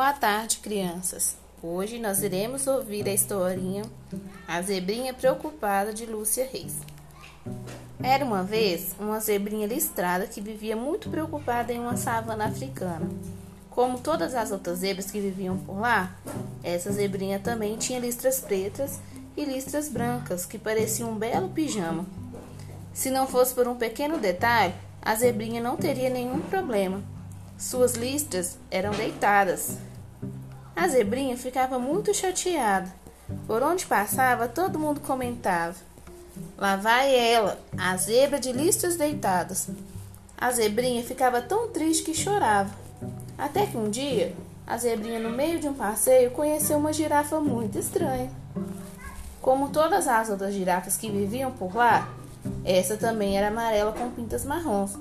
Boa tarde, crianças. Hoje nós iremos ouvir a historinha A Zebrinha Preocupada de Lúcia Reis. Era uma vez uma zebrinha listrada que vivia muito preocupada em uma savana africana. Como todas as outras zebras que viviam por lá, essa zebrinha também tinha listras pretas e listras brancas que pareciam um belo pijama. Se não fosse por um pequeno detalhe, a zebrinha não teria nenhum problema suas listras eram deitadas. A zebrinha ficava muito chateada. Por onde passava, todo mundo comentava: Lá vai ela, a zebra de listras deitadas. A zebrinha ficava tão triste que chorava. Até que um dia, a zebrinha, no meio de um passeio, conheceu uma girafa muito estranha. Como todas as outras girafas que viviam por lá, essa também era amarela com pintas marrons.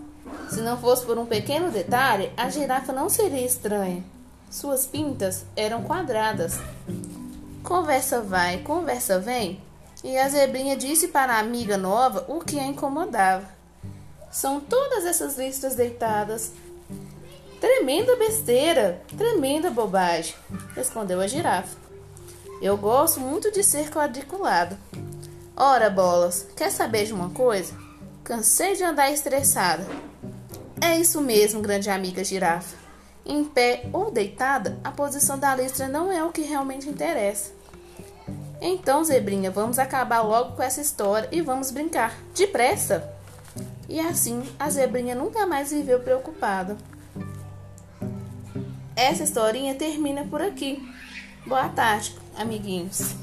Se não fosse por um pequeno detalhe, a girafa não seria estranha. Suas pintas eram quadradas. Conversa vai, conversa vem, e a zebrinha disse para a amiga nova o que a incomodava. São todas essas listas deitadas. Tremenda besteira, tremenda bobagem, respondeu a girafa. Eu gosto muito de ser quadriculado. Ora, bolas, quer saber de uma coisa? Cansei de andar estressada. É isso mesmo, grande amiga girafa. Em pé ou deitada, a posição da listra não é o que realmente interessa. Então, zebrinha, vamos acabar logo com essa história e vamos brincar. Depressa! E assim, a zebrinha nunca mais viveu preocupada. Essa historinha termina por aqui. Boa tarde, amiguinhos.